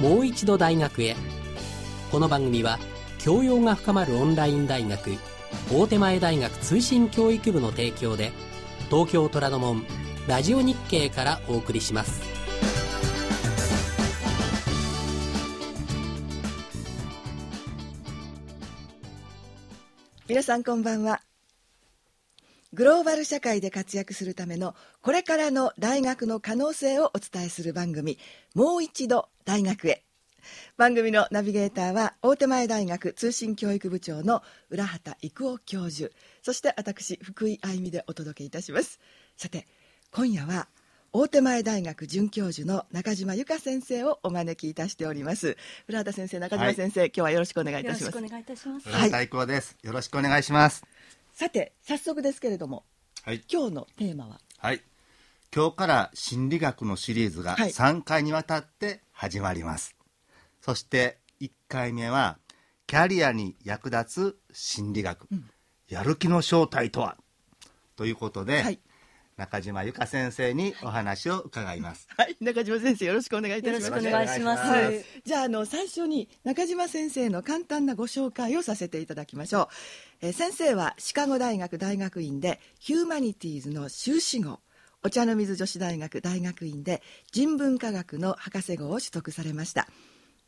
もう一度大学へ。この番組は教養が深まるオンライン大学大手前大学通信教育部の提供で東京虎ノ門ラジオ日経からお送りします。皆さんこんばんは。グローバル社会で活躍するためのこれからの大学の可能性をお伝えする番組もう一度大学へ。番組のナビゲーターは大手前大学通信教育部長の浦畑育夫教授。そして私福井愛美でお届けいたします。さて今夜は大手前大学准教授の中島由香先生をお招きいたしております。浦畑先生中島先生、はい、今日はよろしくお願いいたします。よろしくお願いいたします。はい。よろしくお願いします。さて早速ですけれども、はい、今日のテーマは？はい。今日から心理学のシリーズが3回にわたって始まります、そして1回目はキャリアに役立つ心理学、うん、やる気の正体とは？ということで、はい、中島由香先生にお話を伺います。はい、中島先生よろしくお願いいたします。よろしくお願いします。はい、じゃああの最初に中島先生の簡単なご紹介をさせていただきましょう。えー、先生はシカゴ大学大学院でヒューマニティーズの修士号。お茶の水女子大学大学院で人文科学の博士号を取得されました。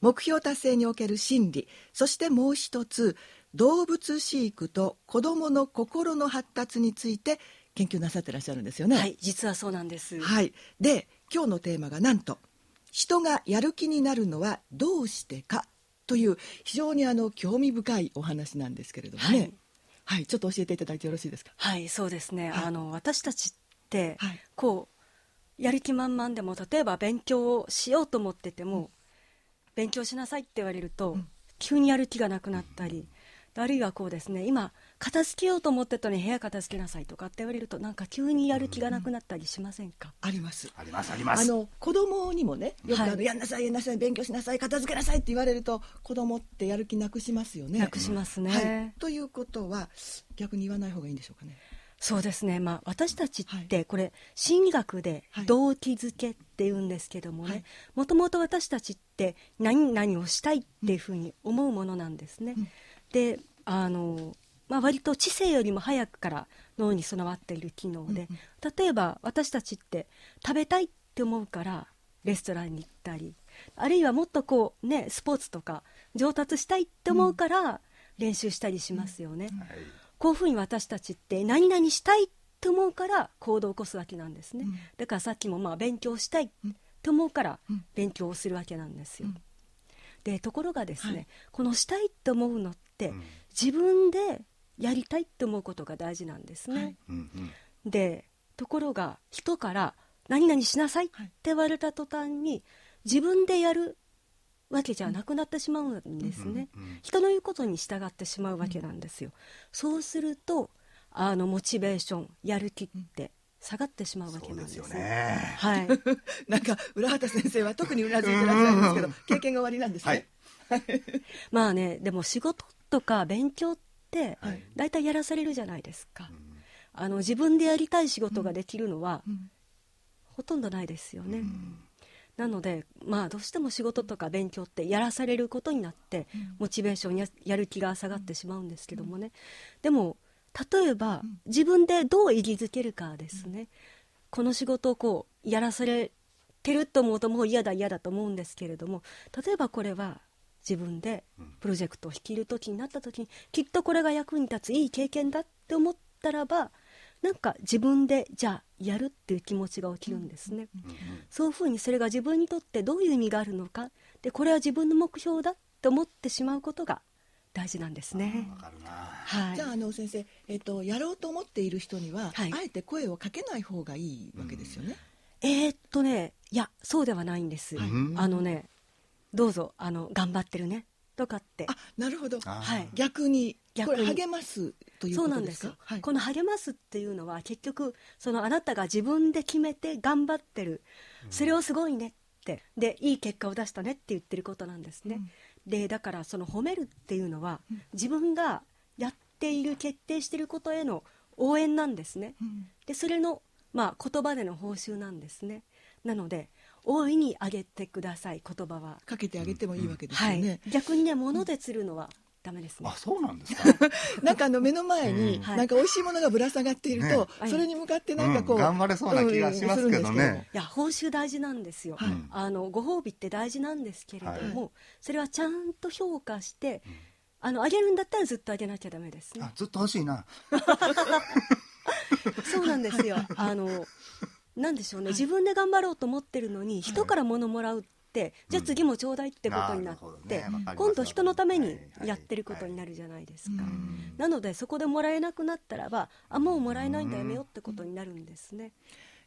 目標達成における心理そしてもう一つ動物飼育と子どもの心の発達について研究なさってらっしゃるんですよね。はい実はそうなんです。はい。で今日のテーマがなんと人がやる気になるのはどうしてかという非常にあの興味深いお話なんですけれどもね、はい、はい、ちょっと教えていただいてよろしいですか？はいそうですね、はい、あの私たちはい、こうやる気満々でも例えば勉強をしようと思ってても、勉強しなさいって言われると、うん、急にやる気がなくなったり、あるいはこうですね今片付けようと思ってたのに部屋片付けなさいとかって言われるとなんか急にやる気がなくなったりしませんか、あります。ありますあります。あの子供にもねよくあの、はい、やんなさいやんなさい勉強しなさい片付けなさいって言われると子供ってやる気なくしますよね。なくしますね、はい、ということは逆に言わない方がいいんでしょうかねそうですね、まあ、私たちってこれ、心理学で動機づけっていうんですけどもね。もともと私たちって何々をしたいっていうふうに思うものなんですね。うん、であの、まあ、割と知性よりも早くから脳に備わっている機能で、うん例えば私たちって食べたいって思うからレストランに行ったりあるいはもっとこうねスポーツとか上達したいって思うから練習したりしますよね。うん。はいこういうふうに私たちって何々したいと思うから行動を起こすわけなんですね、うん、だからさっきもまあ勉強したいと思うから勉強をするわけなんですよ、うん、でところがですね、はい、このしたいと思うのって、自分でやりたいと思うことが大事なんですね、はい、でところが人から何々しなさいって言われた途端に自分でやるわけじゃなくなってしまうんですね、うんうん、人の言うことに従ってしまうわけなんですよ、そうするとあのモチベーションやる気って下がってしまうわけなんですよ。ね。はい。なんか浦畑先生は特にうなずいてらっしゃるんですけど、経験が終わりなんですね。はい、まあね、でも仕事とか勉強って大体やらされるじゃないですか。はい、あの自分でやりたい仕事ができるのは、うん、ほとんどないですよね。うんなので、まあ、どうしても仕事とか勉強ってやらされることになって、モチベーションややる気が下がってしまうんですけどもね、でも例えば自分でどう意義づけるかですね、この仕事をこうやらされてると思うともう嫌だ嫌だと思うんですけれども例えばこれは自分でプロジェクトを率いる時になった時にきっとこれが役に立ついい経験だって思ったらばなんか自分でじゃあやるっていう気持ちが起きるんですね、うんうん、そういうふうにそれが自分にとってどういう意味があるのか。でこれは自分の目標だって思ってしまうことが大事なんですね。はい、じゃああの先生、えっ、ー、とやろうと思っている人には、はい、あえて声をかけない方がいいわけですよね。うん、えー、っとねいやそうではないんです。はい、あのねどうぞあの頑張ってるね。とかって。あなるほど、はい、逆に逆に。励ますということですか？はい、この励ますっていうのは結局そのあなたが自分で決めて頑張ってる、うん、それをすごいねって。でいい結果を出したねって言ってることなんですね、うん、でだからその褒めるっていうのは、うん、自分がやっている決定していることへの応援なんですね、でそれのまあ、言葉での報酬なんですね。なので大いにあげてください言葉は。かけてあげてもいいわけですよね、はい、逆にね物で釣るのはダメですね。あ、そうなんですか？なんかあの目の前に、なんか美味しいものがぶら下がっていると、それに向かってなんかこう、頑張れそうな気がしますけどね。いや報酬大事なんですよ。あのご褒美って大事なんですけれども、それはちゃんと評価して。あのあげるんだったらずっとあげなきゃダメですね。ずっと欲しいな。そうなんですよ。あのなんでしょうね、自分で頑張ろうと思ってるのに人から物もらうってじゃあ次もちょうだいってことになって、今度人のためにやってることになるじゃないですか、なのでそこでもらえなくなったらばあもうもらえないんだやめようってことになるんですね。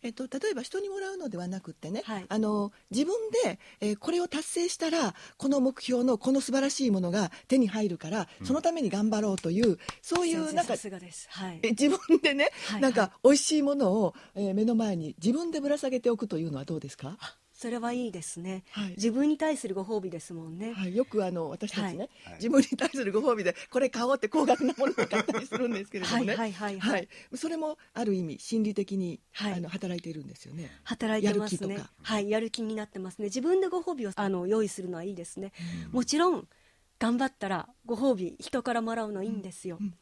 えっと、例えば人にもらうのではなくてね、はい、あの自分で、えー、これを達成したらこの目標のこの素晴らしいものが手に入るから、うん、そのために頑張ろうというそういうなんか、はい、え自分でね、はい、なんか美味しいものを、えー、目の前に自分でぶら下げておくというのはどうですか？それはいいですね、はい、自分に対するご褒美ですもんね、はい、よくあの私たちね、はい、自分に対するご褒美でこれ買おうって高額なものを買ったりするんですけれどもね。はいはいはい、それもある意味心理的に、あの働いているんですよね。働いてますね。はい。やる気になってますね。自分でご褒美をあの用意するのはいいですね、うん、もちろん頑張ったらご褒美人からもらうのいいんですよ、うんうん、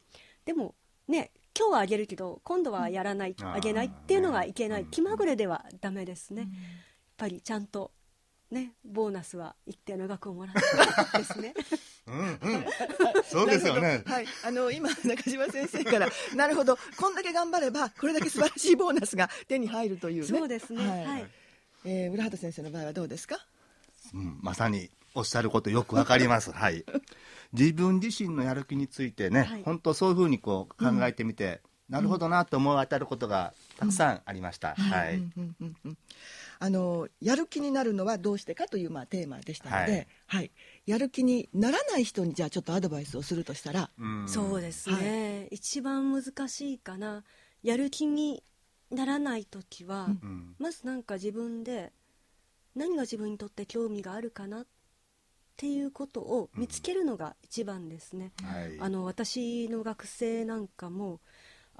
でもね今日はあげるけど今度はやらない、あげないっていうのがいけない、気まぐれではダメですね、ぱりちゃんとねボーナスは一定の額をもらってですね。うんうん、そうですよね。はい、あの今中島先生からなるほどこんだけ頑張ればこれだけ素晴らしいボーナスが手に入るという、ね、そうですね。はい。はい、えー、浦畑先生の場合はどうですか？うん、まさにおっしゃることよくわかります。はい。自分自身のやる気についてね、はい、本当そういうふうにこう考えてみて、うん、なるほどなと思い当たることがたくさんありました。うん、はい。うんうんうんうんあのやる気になるのはどうしてかというまあテーマでしたので、はい、はい、やる気にならない人にじゃあちょっとアドバイスをするとしたら、そうですね、はい、一番難しいかな。やる気にならない時は、うん、まずなんか自分で何が自分にとって興味があるかなっていうことを見つけるのが一番ですね、うん。はい、あの私の学生なんかも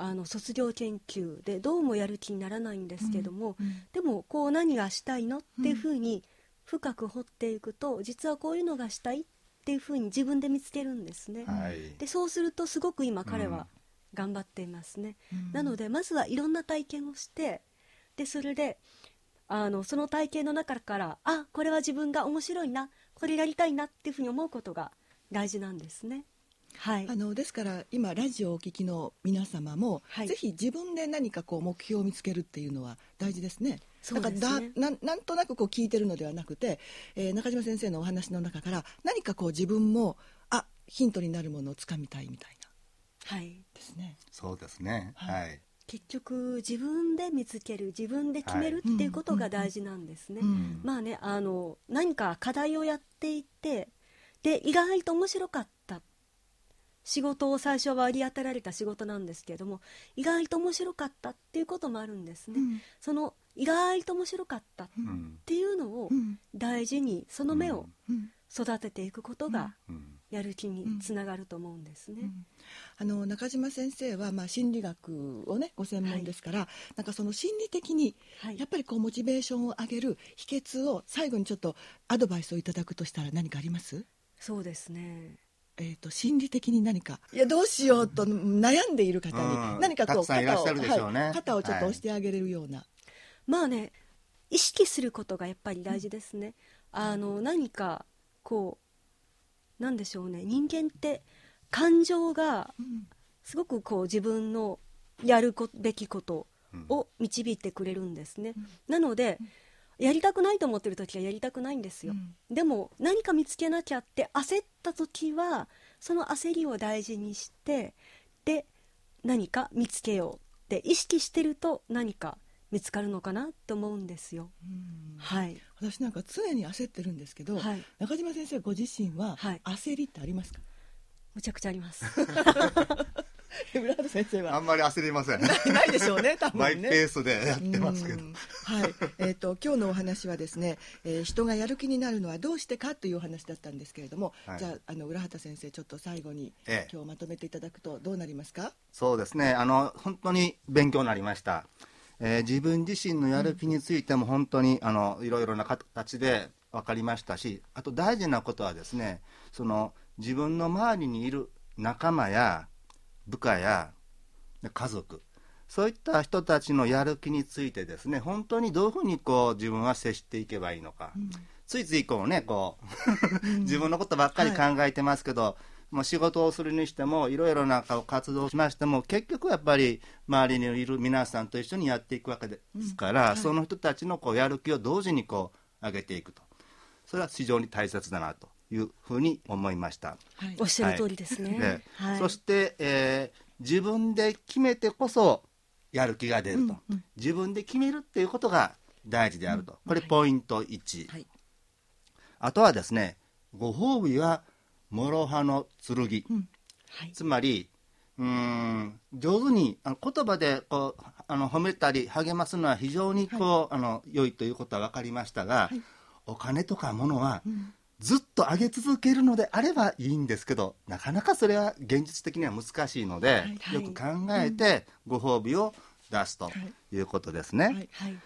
あの卒業研究でどうもやる気にならないんですけども、うんうん、でもこう何がしたいのっていうふうに深く掘っていくと実はこういうのがしたいっていうふうに自分で見つけるんですね。はい、でそうするとすごく今彼は頑張っていますね。うん、なのでまずはいろんな体験をしてでそれであのその体験の中からあこれは自分が面白いなこれやりたいなっていうふうに思うことが大事なんですね。はい、あのですから今ラジオをお聞きの皆様も、はい、ぜひ自分で何かこう目標を見つけるっていうのは大事ですね。だからだななんとなくこう聞いてるのではなくて、えー、中島先生のお話の中から何かこう自分もあヒントになるものをつかみたいみたいな。はいですね。そうですね。はい。結局自分で見つける自分で決めるっていうことが大事なんですね。まあねあの何か課題をやっていてで意外と面白かった仕事を最初は割り当てられた仕事なんですけれども意外と面白かったっていうこともあるんですね、うん、その意外と面白かったっていうのを大事にその目を育てていくことがやる気につながると思うんですね。あの中島先生はまあ心理学をねご専門ですから、はい、なんかその心理的にやっぱりこうモチベーションを上げる秘訣を最後にちょっとアドバイスをいただくとしたら何かあります？そうですねえーと、心理的に何かいやどうしようと悩んでいる方に何かこう肩を、はい、肩をちょっと押してあげれるような、はい、まあね意識することがやっぱり大事ですね、うん、あの何かこうなんでしょうね。人間って感情がすごくこう自分のやるべきことを導いてくれるんですね、うん、なので、うんやりたくないと思ってる時はやりたくないんですよ、うん、でも何か見つけなきゃって焦った時はその焦りを大事にしてで何か見つけようって意識してると何か見つかるのかなと思うんですよ。はい。私なんか常に焦ってるんですけど、はい、中島先生ご自身は焦りってありますか？むちゃくちゃあります。村畑先生は。あんまり焦りません。ないでしょうね 多分ね。マイペースでやってますけど。はい。えっ、ー、と今日のお話はですね、えー、人がやる気になるのはどうしてかというお話だったんですけれども、はい、じゃああの浦畑先生ちょっと最後に、ええ、今日まとめていただくとどうなりますか？そうですね。あの本当に勉強になりました。えー、自分自身のやる気についても本当にあのいろいろな形で分かりましたしあと大事なことはですねその自分の周りにいる仲間や部下や家族そういった人たちのやる気についてですね本当にどういうふうにこう自分は接していけばいいのか、うん、ついついこうねこう 自分のことばっかり考えてますけど、はい、もう仕事をするにしてもいろいろな活動をしましても結局やっぱり周りにいる皆さんと一緒にやっていくわけですから、うん。はい、その人たちのこうやる気を同時にこう上げていくと。それは非常に大切だなというふうに思いました。はい、おっしゃる通りですね。はい、そして、えー、自分で決めてこそやる気が出ると、うんうん、自分で決めるっていうことが大事であると、これポイント1、はい、あとはですねご褒美は諸刃の剣、うん。はい、つまりうん上手にあの言葉でこうあの褒めたり励ますのは非常にこう、はい、あの良いということは分かりましたが、お金とか物は、ずっと上げ続けるのであればいいんですけどなかなかそれは現実的には難しいので、はい、よく考えてご褒美を出すとい。うことですね。はいはい、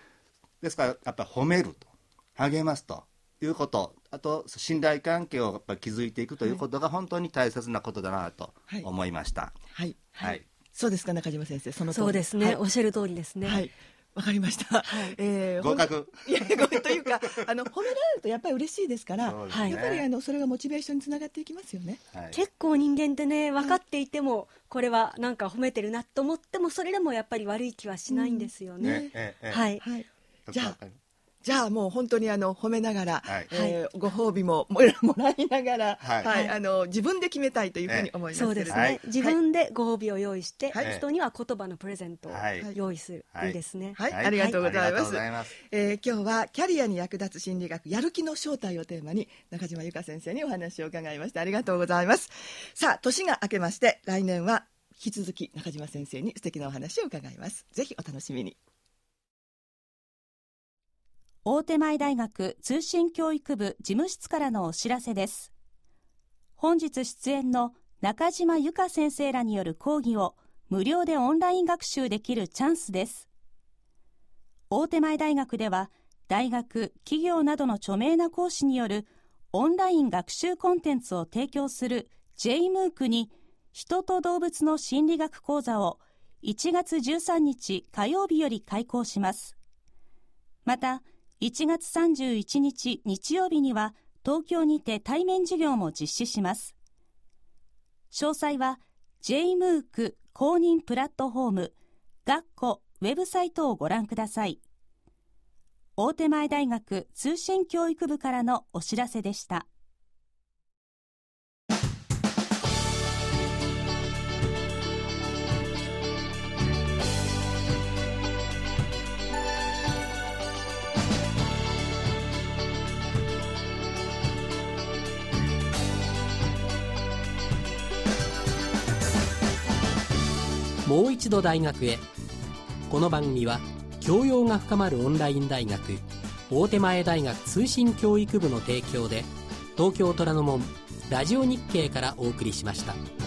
ですからやっぱ褒めると励ますということあと信頼関係をやっぱ築いていくということが本当に大切なことだなと思いました。はい、はい。そうですか中島先生。そのそうですね、おっしゃる通りですね。はいわかりました。はい、えー、合格。いや、合格というか、あの褒められるとやっぱり嬉しいですから、ね、やっぱりあのそれがモチベーションにつながっていきますよね。はい、結構人間ってね、分かっていても、はい、これはなんか褒めてるなと思っても、それでもやっぱり悪い気はしないんですよね。うんねはい。はい。じゃあ。じゃあもう本当にあの褒めながら、はい、えー、ご褒美も もらいながら、はい、はい、あの自分で決めたいというふうに思います、そうですね、自分でご褒美を用意して、はい、人には言葉のプレゼントを用意する、い、いですね、はい。ありがとうございます,、はいえー、今日はキャリアに役立つ心理学やる気の正体をテーマに中島由香先生にお話を伺いました。ありがとうございます。さあ年が明けまして来年は引き続き中島先生に素敵なお話を伺います。ぜひお楽しみに大手前大学通信教育部事務室からのお知らせです。本日出演の中島由香先生らによる講義を無料でオンライン学習できるチャンスです。大手前大学では、大学、企業などの著名な講師によるオンライン学習コンテンツを提供する JMOOC に人と動物の心理学講座を1月13日火曜日より開講します。また、1月31日日曜日には東京にて対面授業も実施します。詳細は JMOOC 公認プラットフォーム学校ウェブサイトをご覧ください。大手前大学通信教育部からのお知らせでした。度大学へこの番組は教養が深まるオンライン大学大手前大学通信教育部の提供で東京虎ノ門ラジオ日経からお送りしました。